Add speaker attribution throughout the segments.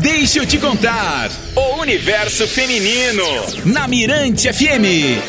Speaker 1: Deixa eu te contar. O universo feminino. Na Mirante FM.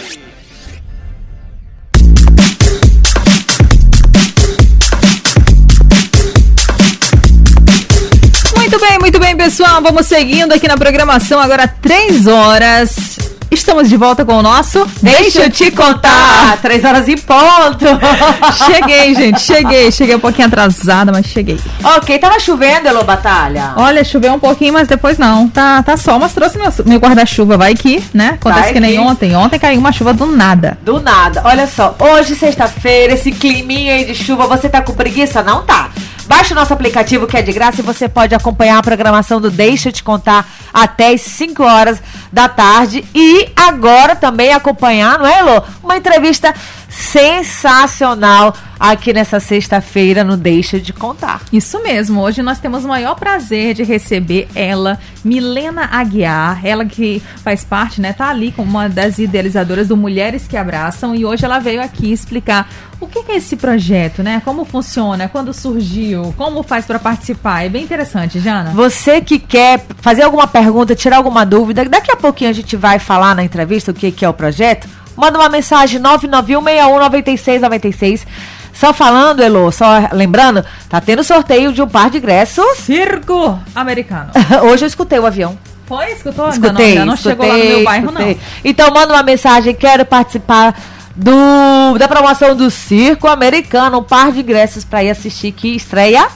Speaker 2: Muito bem, muito bem, pessoal. Vamos seguindo aqui na programação. Agora, três horas. Estamos de volta com o nosso
Speaker 3: Deixa eu te contar! Três horas em ponto!
Speaker 2: cheguei, gente, cheguei. Cheguei um pouquinho atrasada, mas cheguei.
Speaker 3: ok, tava chovendo, Elô Batalha?
Speaker 2: Olha, choveu um pouquinho, mas depois não. Tá, tá sol, mas trouxe meu, meu guarda-chuva. Vai que, né? Acontece
Speaker 3: Vai
Speaker 2: que nem
Speaker 3: que.
Speaker 2: ontem. Ontem caiu uma chuva do nada.
Speaker 3: Do nada. Olha só, hoje, sexta-feira, esse climinha aí de chuva, você tá com preguiça? Não tá. Baixe o nosso aplicativo que é de graça e você pode acompanhar a programação do Deixa eu te contar até as 5 horas da tarde. E agora também acompanhar, não é, Elô? Uma entrevista sensacional aqui nessa sexta-feira no Deixa de Contar.
Speaker 2: Isso mesmo. Hoje nós temos o maior prazer de receber ela, Milena Aguiar. Ela que faz parte, né? Tá ali como uma das idealizadoras do Mulheres que Abraçam. E hoje ela veio aqui explicar o que é esse projeto, né? Como funciona, quando surgiu, como faz para participar. É bem interessante, Jana.
Speaker 3: Você que quer fazer alguma pergunta, tirar alguma dúvida, daqui a pouquinho a gente vai falar na entrevista o que é o projeto. Manda uma mensagem 991619696. Só falando, Elô, só lembrando, tá tendo sorteio de um par de ingressos.
Speaker 2: Circo americano.
Speaker 3: Hoje eu escutei o avião.
Speaker 2: Foi? Escutou? Ainda
Speaker 3: Escutei,
Speaker 2: não, ainda não chegou lá no
Speaker 3: escutei,
Speaker 2: meu bairro,
Speaker 3: escutei.
Speaker 2: não.
Speaker 3: Então manda uma mensagem, quero participar do da promoção do Circo Americano, um par de ingressos para ir assistir que estreia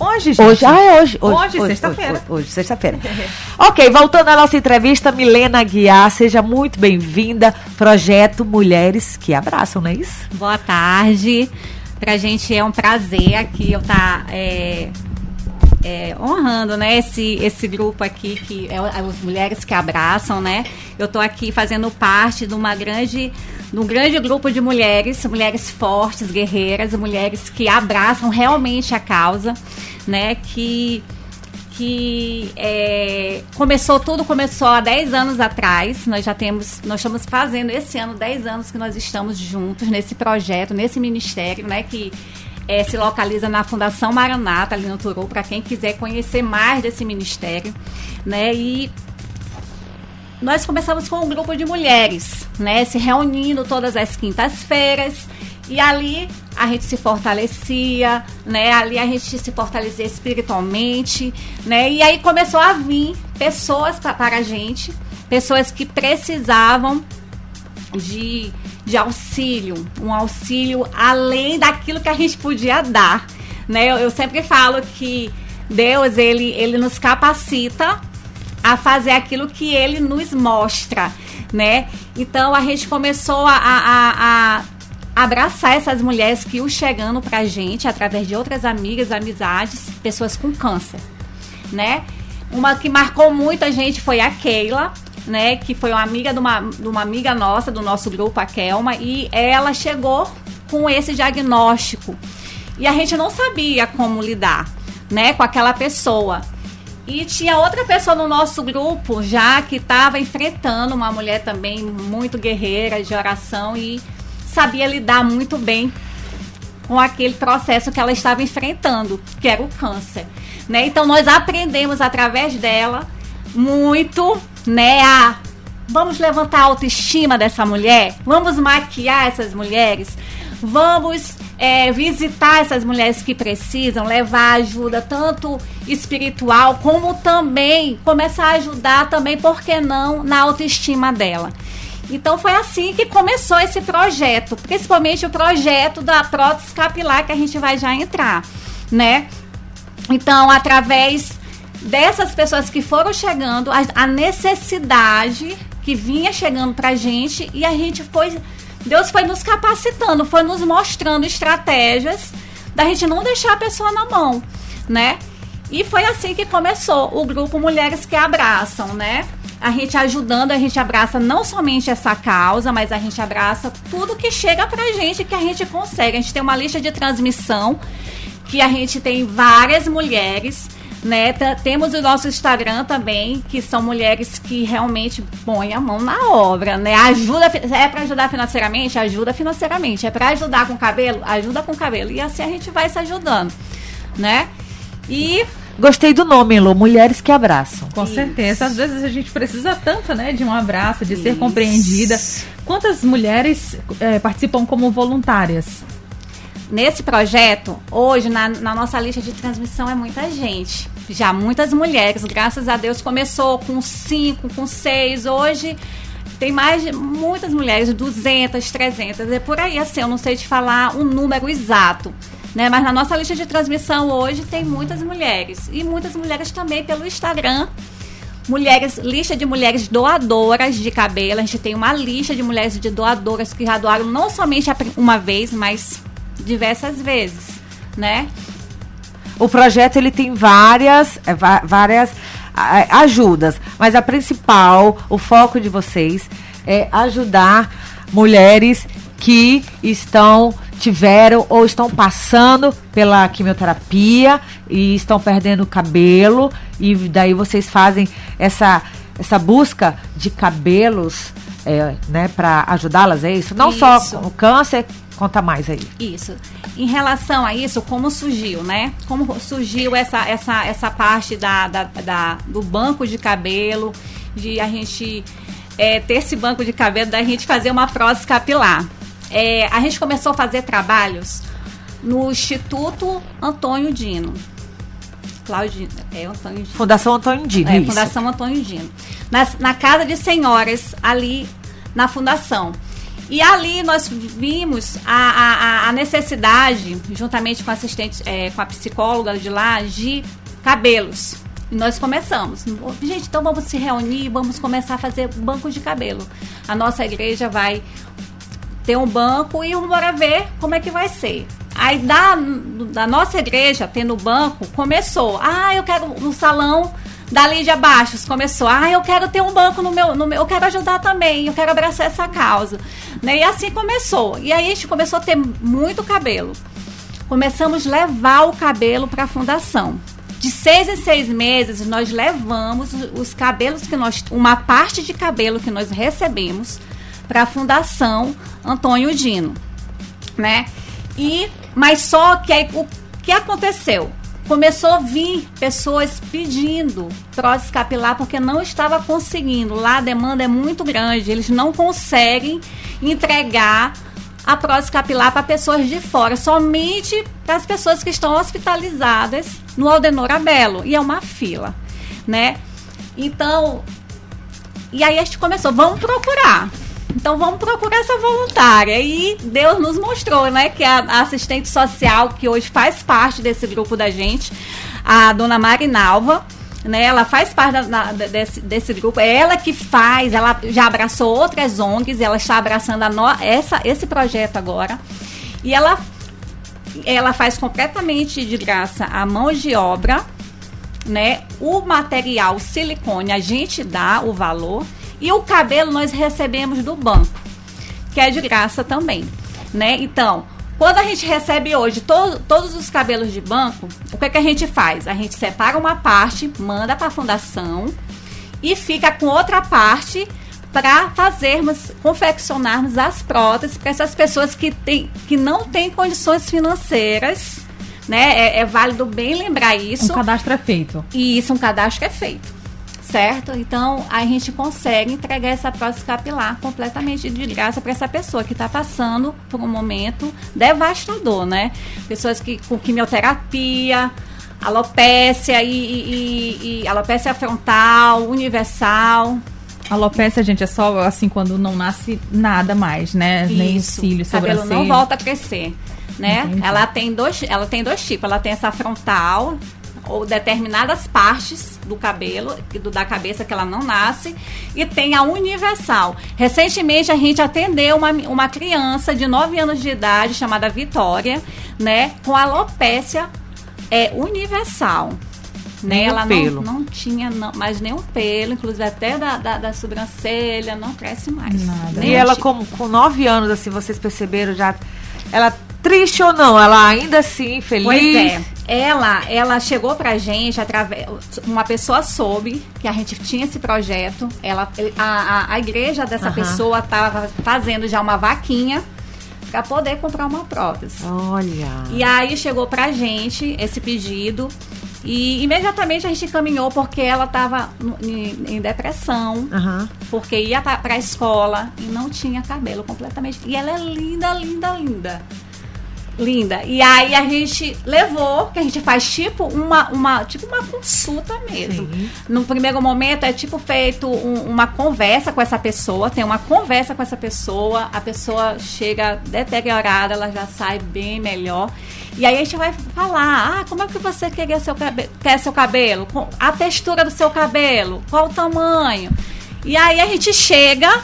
Speaker 2: Hoje, gente.
Speaker 3: Hoje, ah, é hoje.
Speaker 2: Hoje, sexta-feira.
Speaker 3: Hoje, hoje, sexta-feira. ok, voltando à nossa entrevista, Milena Guiar, seja muito bem-vinda. Projeto Mulheres que Abraçam, não é isso?
Speaker 4: Boa tarde. Pra gente é um prazer aqui eu estar honrando, né, esse, esse grupo aqui que é o- é as mulheres que abraçam, né? Eu tô aqui fazendo parte de uma grande de um grande grupo de mulheres, mulheres fortes, guerreiras, mulheres que abraçam realmente a causa, né? Que que é, começou tudo começou há 10 anos atrás. Nós já temos, nós estamos fazendo esse ano 10 anos que nós estamos juntos nesse projeto, nesse ministério, né, que é, se localiza na Fundação Maranata, ali no Turu, para quem quiser conhecer mais desse ministério, né? E nós começamos com um grupo de mulheres, né, se reunindo todas as quintas-feiras e ali a gente se fortalecia, né? Ali a gente se fortalecia espiritualmente, né? E aí começou a vir pessoas para a gente, pessoas que precisavam de, de auxílio, um auxílio além daquilo que a gente podia dar, né? Eu, eu sempre falo que Deus ele ele nos capacita a fazer aquilo que ele nos mostra, né? Então a gente começou a, a, a abraçar essas mulheres que iam chegando pra gente através de outras amigas, amizades, pessoas com câncer, né? Uma que marcou muito a gente foi a Keila, né? Que foi uma amiga de uma, de uma amiga nossa, do nosso grupo, a Kelma, e ela chegou com esse diagnóstico. E a gente não sabia como lidar, né, com aquela pessoa. E tinha outra pessoa no nosso grupo já que estava enfrentando uma mulher também muito guerreira de oração e sabia lidar muito bem com aquele processo que ela estava enfrentando, que era o câncer, né? Então nós aprendemos através dela muito, né, a vamos levantar a autoestima dessa mulher, vamos maquiar essas mulheres, vamos é, visitar essas mulheres que precisam, levar ajuda tanto espiritual como também começar a ajudar também, por que não, na autoestima dela. Então foi assim que começou esse projeto, principalmente o projeto da prótese capilar que a gente vai já entrar, né? Então, através dessas pessoas que foram chegando, a, a necessidade que vinha chegando pra gente e a gente foi Deus foi nos capacitando, foi nos mostrando estratégias da gente não deixar a pessoa na mão, né? E foi assim que começou o grupo Mulheres que Abraçam, né? A gente ajudando, a gente abraça não somente essa causa, mas a gente abraça tudo que chega pra gente, que a gente consegue. A gente tem uma lista de transmissão, que a gente tem várias mulheres, né? Temos o nosso Instagram também, que são mulheres que realmente põem a mão na obra, né? Ajuda, é para ajudar financeiramente? Ajuda financeiramente. É para ajudar com cabelo? Ajuda com cabelo. E assim a gente vai se ajudando, né? E
Speaker 3: Gostei do nome, Elô, Mulheres que Abraçam.
Speaker 2: Com
Speaker 4: Isso.
Speaker 2: certeza. Às vezes a gente precisa tanto, né, de um abraço, de ser
Speaker 4: Isso.
Speaker 2: compreendida. Quantas mulheres eh, participam como voluntárias?
Speaker 4: Nesse projeto, hoje, na, na nossa lista de transmissão, é muita gente. Já muitas mulheres, graças a Deus, começou com cinco, com seis. Hoje tem mais de muitas mulheres, 200, 300. É por aí, assim, eu não sei te falar um número exato. Né? Mas na nossa lista de transmissão hoje tem muitas mulheres. E muitas mulheres também pelo Instagram. Mulheres, lista de mulheres doadoras de cabelo. A gente tem uma lista de mulheres de doadoras que já doaram não somente uma vez, mas diversas vezes, né?
Speaker 3: O projeto ele tem várias, é, várias a- ajudas, mas a principal, o foco de vocês é ajudar mulheres que estão tiveram ou estão passando pela quimioterapia e estão perdendo cabelo e daí vocês fazem essa essa busca de cabelos, é, né, para ajudá-las, é isso? Não só
Speaker 4: Isso.
Speaker 3: com o câncer, conta mais aí.
Speaker 4: Isso. Em relação a isso, como surgiu, né? Como surgiu essa, essa, essa parte da, da, da- do banco de cabelo, de a gente é, ter esse banco de cabelo, da gente fazer uma prótese capilar. É, a gente começou a fazer trabalhos no Instituto Antônio Dino. Claudino, é Antônio Dino.
Speaker 3: Fundação Antônio Dino,
Speaker 4: É,
Speaker 3: isso.
Speaker 4: Fundação Antônio Dino. Na, na Casa de Senhoras, ali na Fundação. E ali nós vimos a, a- a- a necessidade, juntamente com a assistente, é, com a psicóloga de lá, de cabelos. E nós começamos. Gente, então vamos se reunir, vamos começar a fazer banco de cabelo. A nossa igreja vai ter um banco e bora ver como é que vai ser. Aí da, da nossa igreja, tendo banco, começou. Ah, eu quero um salão da Lídia Baixos. Começou. Ah, eu quero ter um banco no meu, no meu. Eu quero ajudar também. Eu quero abraçar essa causa. Né? E assim começou. E aí a gente começou a ter muito cabelo. Começamos a levar o cabelo para a fundação. De seis em seis meses, nós levamos os cabelos que nós. Uma parte de cabelo que nós recebemos para a Fundação Antônio Dino, né? E mas só que aí o que aconteceu? Começou a vir pessoas pedindo prótese capilar porque não estava conseguindo. Lá a demanda é muito grande, eles não conseguem entregar a prótese capilar para pessoas de fora, somente para as pessoas que estão hospitalizadas no Aldenor Abelo. E é uma fila, né? Então, e aí a gente começou, vamos procurar. Então vamos procurar essa voluntária. E Deus nos mostrou, né, que a, assistente social que hoje faz parte desse grupo da gente, a dona Marinalva, né, ela faz parte da- da- desse, desse grupo. É ela que faz, ela já abraçou outras ONGs, ela está abraçando a no- essa, esse projeto agora. E ela, ela faz completamente de graça a mão de obra, né? O material silicone a gente dá o valor e o cabelo nós recebemos do banco, que é de graça também, né? Então, quando a gente recebe hoje to- todos os cabelos de banco, o que, é que a gente faz? A gente separa uma parte, manda para a fundação e fica com outra parte para fazermos, confeccionarmos as próteses para essas pessoas que, tem, que não têm condições financeiras, né? É, é válido bem lembrar isso.
Speaker 2: Um cadastro é feito.
Speaker 4: E isso um cadastro é feito, certo? Então a gente consegue entregar essa prótese capilar completamente de graça para essa pessoa que está passando por um momento devastador, né? Pessoas que com quimioterapia, alopécia e, e, e- alopécia frontal, universal.
Speaker 2: Alopecia, gente, é só assim quando não nasce nada mais, né? Nem
Speaker 4: Isso.
Speaker 2: cílio,
Speaker 4: o cabelo não
Speaker 2: sobrancelha.
Speaker 4: volta a crescer, né?
Speaker 2: Entendi.
Speaker 4: Ela tem dois, ela tem dois tipos. Ela tem essa frontal ou determinadas partes do cabelo e do da cabeça que ela não nasce e tem a universal. Recentemente a gente atendeu uma, uma criança de 9 anos de idade chamada Vitória, né, com alopecia é universal. Né? Ela
Speaker 3: pelo.
Speaker 4: Não, não tinha não, mais nenhum pelo, inclusive até da, da, da sobrancelha, não cresce mais.
Speaker 2: Nada.
Speaker 3: E ela, com, com nove anos, assim, vocês perceberam já. Ela triste ou não? Ela ainda assim, feliz?
Speaker 4: Pois é. Ela, ela chegou pra gente através. Uma pessoa soube que a gente tinha esse projeto. Ela, a, a, a igreja dessa
Speaker 3: Aham.
Speaker 4: pessoa estava fazendo já uma vaquinha para poder comprar uma prótese.
Speaker 3: Olha.
Speaker 4: E aí chegou pra gente esse pedido. E imediatamente a gente encaminhou porque ela estava em, depressão,
Speaker 3: Aham.
Speaker 4: porque ia para a escola e não tinha cabelo completamente. E ela é linda, linda, linda. Linda. E aí a gente levou, que a gente faz tipo uma, uma, tipo uma consulta mesmo.
Speaker 3: Sim.
Speaker 4: No primeiro momento é tipo feito um- uma conversa com essa pessoa, tem uma conversa com essa pessoa, a pessoa chega deteriorada, ela já sai bem melhor. E aí a gente vai falar, ah, como é que você queria seu cabe- quer seu cabelo? A textura do seu cabelo, qual o tamanho? E aí a gente chega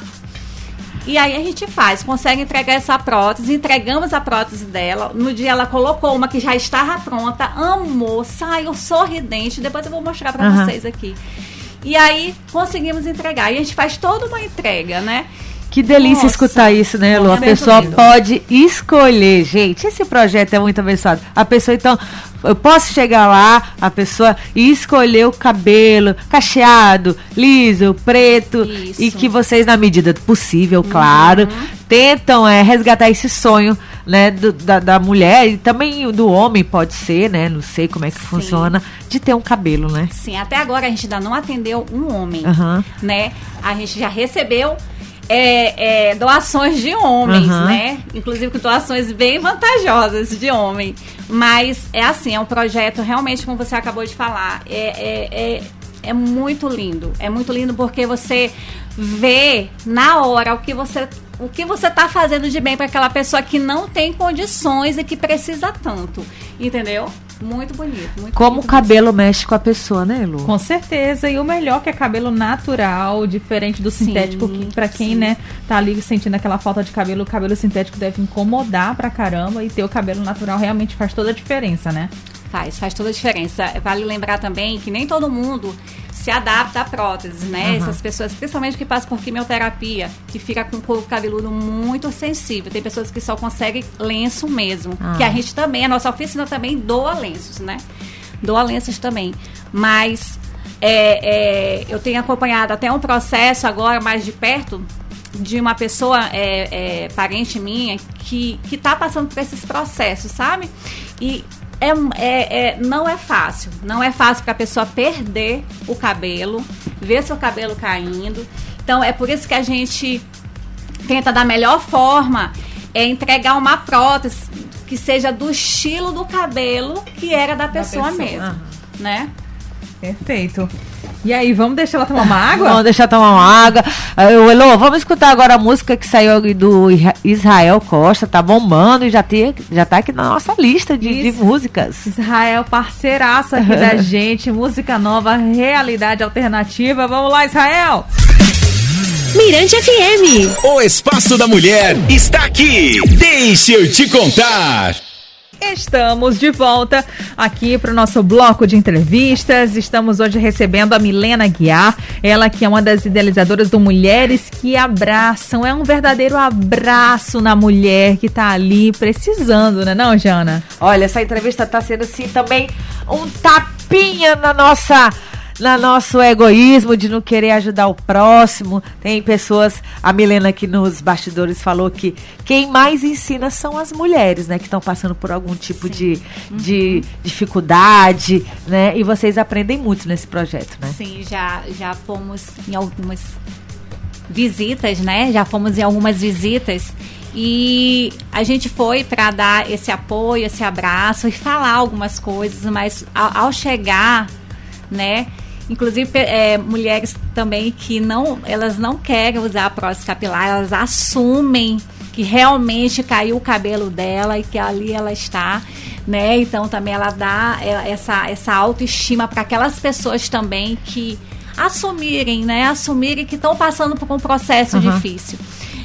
Speaker 4: e aí a gente faz, consegue entregar essa prótese, entregamos a prótese dela. No dia ela colocou uma que já estava pronta, amou, saiu sorridente. Depois eu vou mostrar para
Speaker 3: Aham.
Speaker 4: vocês aqui. E aí conseguimos entregar. E a gente faz toda uma entrega, né?
Speaker 3: Que delícia
Speaker 4: Nossa.
Speaker 3: escutar isso, né, Lu? A pessoa
Speaker 4: lindo.
Speaker 3: pode escolher, gente. Esse projeto é muito abençoado. A pessoa, então, eu posso chegar lá, a pessoa e escolher o cabelo cacheado, liso, preto,
Speaker 4: Isso.
Speaker 3: e que vocês, na medida do possível, claro, tentam é, resgatar esse sonho. Né, do- da, da mulher e também do homem pode ser, né? Não sei como é que funciona, de ter um cabelo, né?
Speaker 4: Sim, até agora a gente ainda não atendeu um homem,
Speaker 3: Aham.
Speaker 4: né? A gente já recebeu é, é, doações de homens,
Speaker 3: Aham.
Speaker 4: né? Inclusive com doações bem vantajosas de homem. Mas é assim, é um projeto realmente, como você acabou de falar, é, é, é, é muito lindo. É muito lindo porque você vê na hora o que você o que você está fazendo de bem para aquela pessoa que não tem condições e que precisa tanto, entendeu? Muito bonito, muito
Speaker 3: Como o
Speaker 4: bonito
Speaker 3: cabelo mexe com a pessoa, né, Lu?
Speaker 2: Com certeza. E o melhor que é cabelo natural, diferente do
Speaker 4: Sim,
Speaker 2: sintético, que pra quem,
Speaker 4: sim.
Speaker 2: né, tá ali sentindo aquela falta de cabelo, o cabelo sintético deve incomodar pra caramba e ter o cabelo natural realmente faz toda a diferença, né?
Speaker 4: Faz, faz toda a diferença. Vale lembrar também que nem todo mundo se adapta à prótese, né?
Speaker 3: Aham.
Speaker 4: Essas pessoas, principalmente que passam por quimioterapia, que fica com o couro cabeludo muito sensível. Tem pessoas que só conseguem lenço mesmo.
Speaker 3: Ah.
Speaker 4: Que a gente também, a nossa oficina também doa lenços, né? Doa lenços também. Mas é, é, eu tenho acompanhado até um processo agora mais de perto de uma pessoa é, é, parente minha que que está passando por esses processos, sabe? E é, é- é- não é fácil, não é fácil para a pessoa perder o cabelo, ver seu cabelo caindo. Então é por isso que a gente tenta da melhor forma é entregar uma prótese que seja do estilo do cabelo que era da pessoa,
Speaker 2: pessoa.
Speaker 4: mesmo,
Speaker 2: Aham.
Speaker 4: né?
Speaker 2: Perfeito. E aí, vamos deixar ela tomar uma água?
Speaker 3: Vamos deixar tomar uma água. Ah, ô, Elô, vamos escutar agora a música que saiu do Isra- Israel Costa, tá bombando e já, tem, já tá aqui na nossa lista de, de músicas.
Speaker 2: Israel, parceiraço aqui da gente, música nova, realidade alternativa. Vamos lá, Israel!
Speaker 5: Mirante FM.
Speaker 1: O Espaço da Mulher está aqui. Deixa eu te contar.
Speaker 2: Estamos de volta aqui para o nosso bloco de entrevistas. Estamos hoje recebendo a Milena Guiar, ela que é uma das idealizadoras do Mulheres que Abraçam. É um verdadeiro abraço na mulher que tá ali precisando, né, não, Jana?
Speaker 3: Olha, essa entrevista tá sendo assim também um tapinha na nossa na nosso egoísmo de não querer ajudar o próximo. Tem pessoas, a Milena aqui nos bastidores falou que quem mais ensina são as mulheres, né, que estão passando por algum tipo de, de dificuldade, né? E vocês aprendem muito nesse projeto, né?
Speaker 4: Sim, já, já fomos em algumas visitas, né? Já fomos em algumas visitas e a gente foi para dar esse apoio, esse abraço e falar algumas coisas, mas ao, ao chegar, né? Inclusive é, mulheres também que não, elas não querem usar a prótese capilar, elas assumem que realmente caiu o cabelo dela e que ali ela está, né? Então também ela dá é, essa, essa autoestima para aquelas pessoas também que assumirem, né? Assumirem que estão passando por um processo
Speaker 3: Uhum.
Speaker 4: difícil.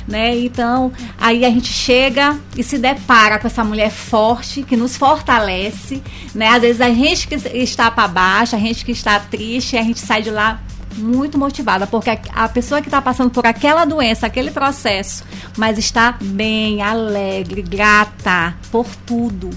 Speaker 4: Né? Então, aí a gente chega e se depara com essa mulher forte que nos fortalece, né? Às vezes a gente que está para baixo, a gente que está triste, a gente sai de lá muito motivada, porque a, pessoa que está passando por aquela doença, aquele processo, mas está bem, alegre, grata por tudo.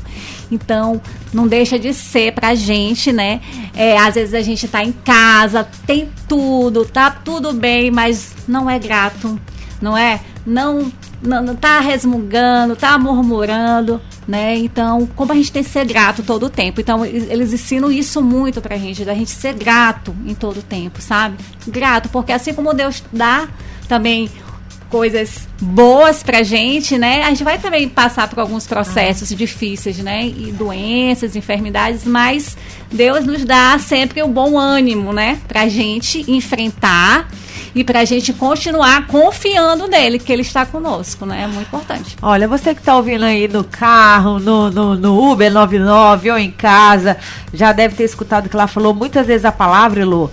Speaker 4: Então, não deixa de ser pra gente, né? É, às vezes a gente tá em casa, tem tudo, tá tudo bem, mas não é grato, não é? Não não, não tá resmungando, tá murmurando, né? Então, como a gente tem que ser grato todo o tempo. Então, eles ensinam isso muito pra gente, da gente ser grato em todo o tempo, sabe? Grato, porque assim como Deus dá também coisas boas pra gente, né? A gente vai também passar por alguns processos ah. difíceis, né? E doenças, enfermidades, mas Deus nos dá sempre o bom ânimo, né? Pra gente enfrentar e para a gente continuar confiando nele, que ele está conosco, né? É muito importante.
Speaker 3: Olha, você que está ouvindo aí no carro, no, no, no, Uber 99 ou em casa, já deve ter escutado que ela falou muitas vezes a palavra, Elô,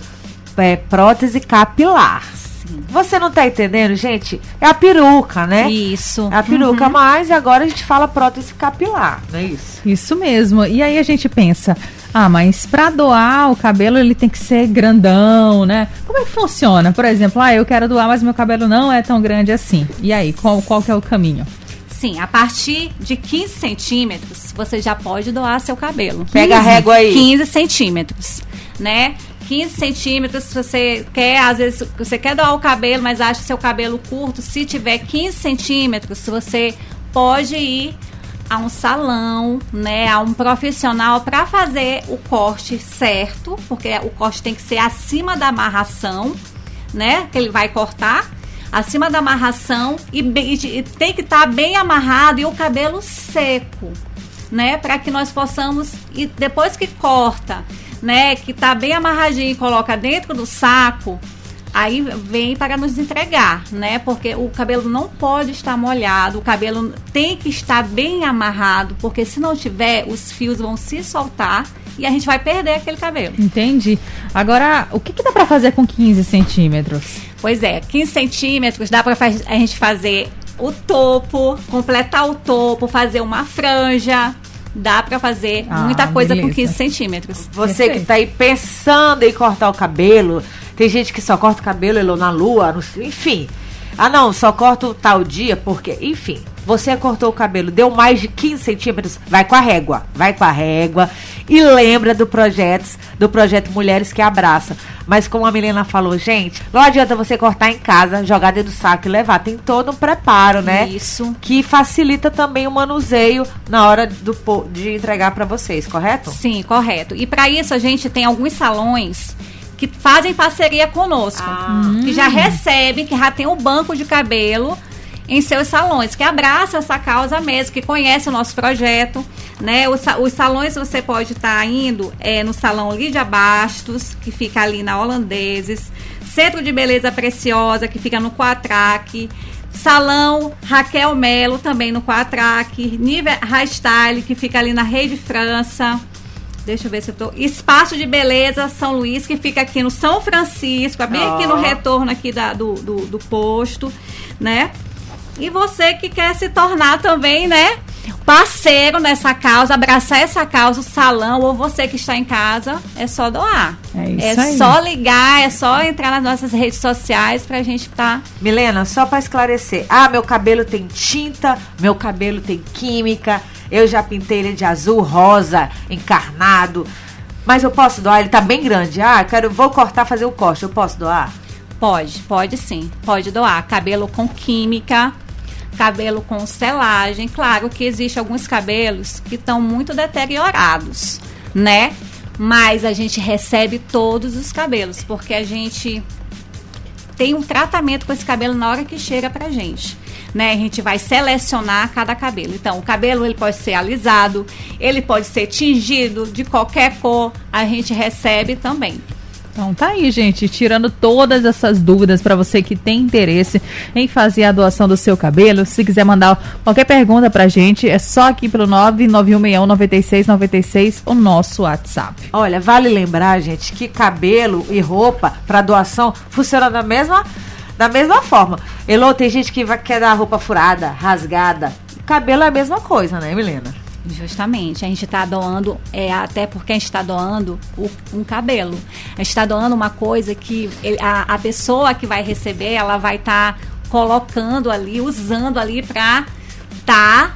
Speaker 3: é prótese capilar. Você não tá entendendo, gente? É a peruca, né?
Speaker 4: Isso.
Speaker 3: É a peruca, uhum. mas agora a gente fala prótese capilar, não é isso?
Speaker 2: Isso mesmo. E aí a gente pensa, ah, mas para doar o cabelo ele tem que ser grandão, né? Como é que funciona? Por exemplo, ah, eu quero doar, mas meu cabelo não é tão grande assim. E aí, qual, qual que é o caminho?
Speaker 4: Sim, a partir de 15 centímetros, você já pode doar seu cabelo.
Speaker 3: Pega 15, a régua aí.
Speaker 4: 15 centímetros, né? 15 centímetros, se você quer, às vezes, você quer doar o cabelo, mas acha seu cabelo curto, se tiver 15 centímetros, você pode ir a um salão, né, a um profissional para fazer o corte certo, porque o corte tem que ser acima da amarração, né, que ele vai cortar, acima da amarração e, e tem que estar tá bem amarrado e o cabelo seco, né, para que nós possamos e depois que corta, né, que tá bem amarradinho e coloca dentro do saco, aí vem para nos entregar, né? Porque o cabelo não pode estar molhado, o cabelo tem que estar bem amarrado, porque se não tiver, os fios vão se soltar e a gente vai perder aquele cabelo.
Speaker 2: Entendi. Agora, o que, que dá para fazer com 15 centímetros?
Speaker 4: Pois é, 15 centímetros dá para a gente fazer o topo, completar o topo, fazer uma franja, dá para fazer ah, muita coisa beleza. com 15 centímetros.
Speaker 3: Você Perfeito. que tá aí pensando em cortar o cabelo, tem gente que só corta o cabelo na lua, no, enfim. Ah, não, só corto tal dia, porque, enfim, você cortou o cabelo, deu mais de 15 centímetros, vai com a régua, vai com a régua e lembra do projeto, do projeto Mulheres que Abraçam. Mas como a Milena falou, gente, não adianta você cortar em casa, jogar dentro do saco e levar, tem todo um preparo, né?
Speaker 4: Isso.
Speaker 3: Que facilita também o manuseio na hora do, de entregar para vocês, correto?
Speaker 4: Sim, correto. E para isso a gente tem alguns salões que fazem parceria conosco, ah. que já recebem, que já tem um banco de cabelo em seus salões, que abraça essa causa mesmo, que conhece o nosso projeto, né? Os, os salões você pode estar tá indo é, no salão Lídia Bastos, que fica ali na Holandeses, Centro de Beleza Preciosa, que fica no Quatraque, Salão Raquel Melo, também no Quatraque, Nive Hairstyle, que fica ali na Rede França, Deixa eu ver se eu tô. Espaço de Beleza São Luís, que fica aqui no São Francisco, é bem oh. aqui no retorno aqui da, do, do, do posto, né? E você que quer se tornar também, né? Parceiro nessa causa, abraçar essa causa, o salão, ou você que está em casa, é só doar.
Speaker 2: É, isso
Speaker 4: é
Speaker 2: aí.
Speaker 4: só ligar, é só entrar nas nossas redes sociais pra gente estar. Tá...
Speaker 3: Milena, só para esclarecer. Ah, meu cabelo tem tinta, meu cabelo tem química eu já pintei ele de azul, rosa, encarnado. Mas eu posso doar? Ele tá bem grande. Ah, quero, vou cortar, fazer o corte. Eu posso doar?
Speaker 4: Pode, pode sim. Pode doar. Cabelo com química, cabelo com selagem. Claro que existe alguns cabelos que estão muito deteriorados, né? Mas a gente recebe todos os cabelos, porque a gente tem um tratamento com esse cabelo na hora que chega pra gente né? A gente vai selecionar cada cabelo. Então, o cabelo ele pode ser alisado, ele pode ser tingido de qualquer cor, a gente recebe também.
Speaker 2: Então tá aí, gente, tirando todas essas dúvidas para você que tem interesse em fazer a doação do seu cabelo. Se quiser mandar qualquer pergunta pra gente, é só aqui pelo 991619696, o nosso WhatsApp.
Speaker 3: Olha, vale lembrar, gente, que cabelo e roupa para doação funciona da mesma da mesma forma. Elô, tem gente que vai, quer dar roupa furada, rasgada. Cabelo é a mesma coisa, né, Milena?
Speaker 4: Justamente, a gente está doando, é, até porque a gente está doando o, um cabelo. A gente está doando uma coisa que ele, a, a pessoa que vai receber, ela vai estar tá colocando ali, usando ali para tá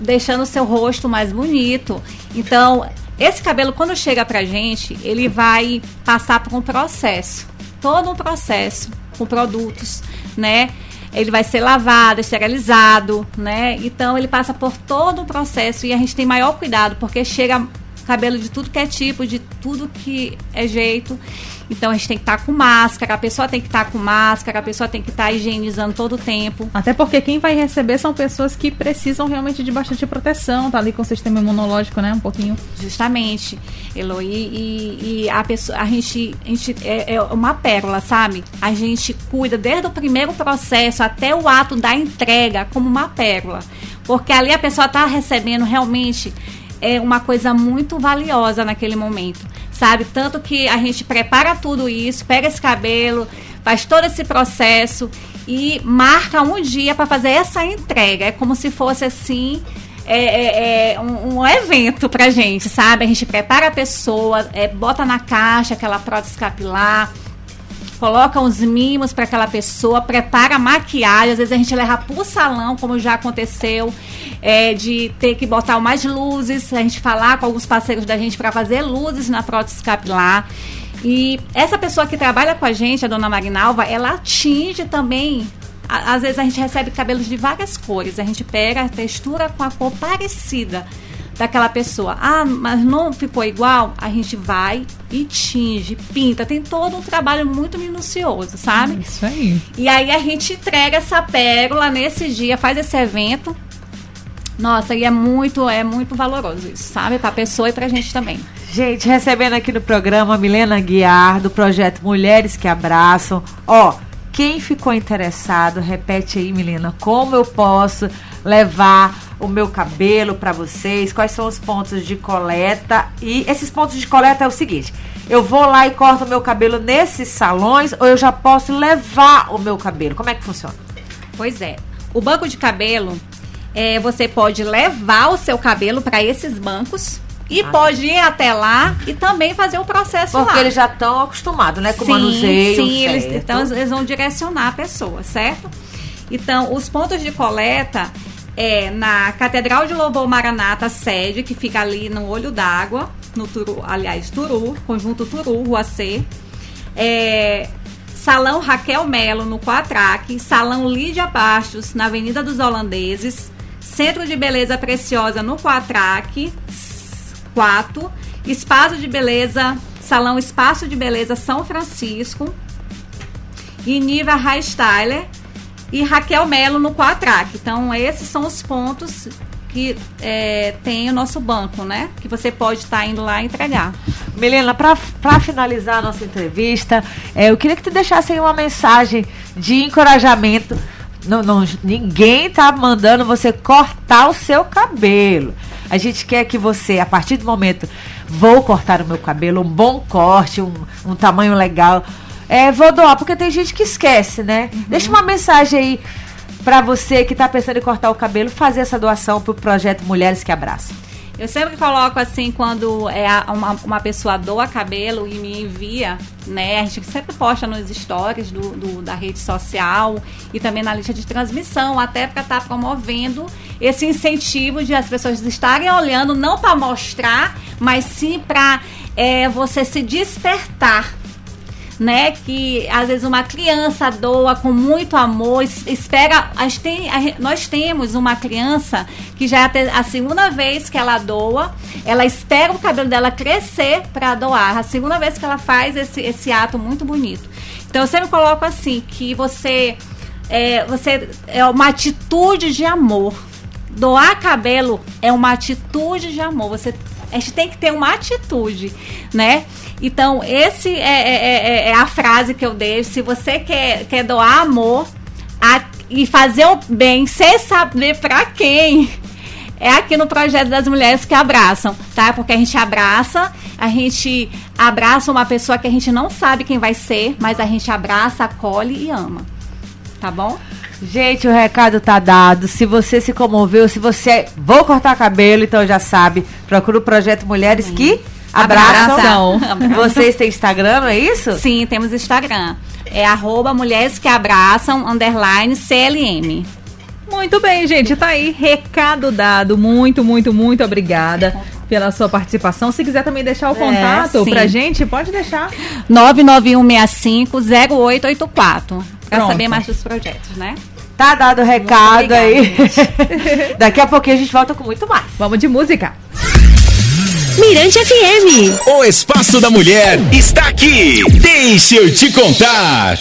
Speaker 4: deixando o seu rosto mais bonito. Então, esse cabelo, quando chega pra gente, ele vai passar por um processo. Todo um processo com produtos, né? ele vai ser lavado, esterilizado, né? Então ele passa por todo o processo e a gente tem maior cuidado, porque chega cabelo de tudo que é tipo, de tudo que é jeito. Então a gente tem que estar tá com máscara, a pessoa tem que estar tá com máscara, a pessoa tem que estar tá higienizando todo o tempo.
Speaker 2: Até porque quem vai receber são pessoas que precisam realmente de bastante proteção, tá ali com o sistema imunológico, né? Um pouquinho.
Speaker 4: Justamente, Eloy. E, e a pessoa, a gente, a gente é, é uma pérola, sabe? A gente cuida desde o primeiro processo até o ato da entrega como uma pérola. Porque ali a pessoa está recebendo realmente é uma coisa muito valiosa naquele momento sabe? Tanto que a gente prepara tudo isso, pega esse cabelo, faz todo esse processo e marca um dia para fazer essa entrega. É como se fosse assim. É, é, é um, um, evento pra gente, sabe? A gente prepara a pessoa, é, bota na caixa aquela prótese capilar, coloca uns mimos para aquela pessoa, prepara maquiagem, às vezes a gente leva pro salão, como já aconteceu, é, de ter que botar mais luzes, a gente falar com alguns parceiros da gente para fazer luzes na prótese capilar. E essa pessoa que trabalha com a gente, a dona Marinalva, ela atinge também às vezes a gente recebe cabelos de várias cores, a gente pega a textura com a cor parecida daquela pessoa. Ah, mas não ficou igual? A gente vai e tinge, pinta. Tem todo um trabalho muito minucioso, sabe?
Speaker 2: Isso aí.
Speaker 4: E aí a gente entrega essa pérola nesse dia, faz esse evento. Nossa, e é muito, é muito valoroso isso, sabe? Pra pessoa e pra gente também.
Speaker 3: Gente, recebendo aqui no programa Milena Guiar, do projeto Mulheres que Abraçam. Ó, quem ficou interessado, repete aí, Milena, como eu posso levar o meu cabelo para vocês, quais são os pontos de coleta. E esses pontos de coleta é o seguinte: eu vou lá e corto o meu cabelo nesses salões ou eu já posso levar o meu cabelo? Como é que funciona?
Speaker 4: Pois é. O banco de cabelo, é, você pode levar o seu cabelo para esses bancos. E ah, pode ir até lá e também fazer o processo
Speaker 3: Porque
Speaker 4: lá.
Speaker 3: Porque eles já estão acostumados, né? Com sim, o manuseio.
Speaker 4: Sim, eles, então eles vão direcionar a pessoa, certo? Então, os pontos de coleta, é na Catedral de Louvor Maranata, sede, que fica ali no Olho d'Água, no Turu, aliás, Turu, Conjunto Turu, Rua C. É, Salão Raquel Melo, no Quatraque. Salão Lídia Bastos, na Avenida dos Holandeses. Centro de Beleza Preciosa, no Quatraque, 4. Espaço de Beleza, Salão Espaço de Beleza São Francisco. E Niva Styler e Raquel Melo no Quatrac. Então, esses são os pontos que é, tem o nosso banco, né? Que você pode estar tá indo lá entregar.
Speaker 3: Milena, para finalizar a nossa entrevista, é, eu queria que tu deixasse aí uma mensagem de encorajamento. Não, não, ninguém tá mandando você cortar o seu cabelo. A gente quer que você, a partir do momento, vou cortar o meu cabelo, um bom corte, um, um tamanho legal é, vou doar, porque tem gente que esquece, né? Uhum. Deixa uma mensagem aí para você que tá pensando em cortar o cabelo, fazer essa doação pro projeto Mulheres que Abraçam.
Speaker 4: Eu sempre coloco assim, quando é uma, uma pessoa doa cabelo e me envia, né? A gente sempre posta nos stories do, do da rede social e também na lista de transmissão, até para estar tá promovendo esse incentivo de as pessoas estarem olhando, não para mostrar, mas sim para é, você se despertar né? Que às vezes uma criança doa com muito amor, espera. A gente tem, nós temos uma criança que já é a segunda vez que ela doa, ela espera o cabelo dela crescer para doar. A segunda vez que ela faz esse, esse ato muito bonito. Então eu sempre coloco assim que você é, você é uma atitude de amor. Doar cabelo é uma atitude de amor. Você a gente tem que ter uma atitude, né? Então, esse é, é, é, é a frase que eu deixo. Se você quer, quer doar amor a, e fazer o bem sem saber para quem, é aqui no projeto das mulheres que abraçam, tá? Porque a gente abraça, a gente abraça uma pessoa que a gente não sabe quem vai ser, mas a gente abraça, acolhe e ama. Tá bom?
Speaker 3: Gente, o recado tá dado. Se você se comoveu, se você vou cortar cabelo, então já sabe, procura o projeto Mulheres Sim. que Abraçam. Abraçam. Vocês têm Instagram, não é isso?
Speaker 4: Sim, temos Instagram. É arroba mulheres que abraçam, underline CLM.
Speaker 2: Muito bem, gente. Tá aí, recado dado. Muito, muito, muito obrigada pela sua participação. Se quiser também deixar o é, contato é, pra gente, pode deixar.
Speaker 4: 991650884. Pra saber mais dos projetos, né?
Speaker 3: Tá dado o recado aí. Daqui a pouquinho a gente volta com muito mais.
Speaker 2: Vamos de música.
Speaker 5: Mirante FM.
Speaker 1: O Espaço da Mulher está aqui. Deixa eu te contar.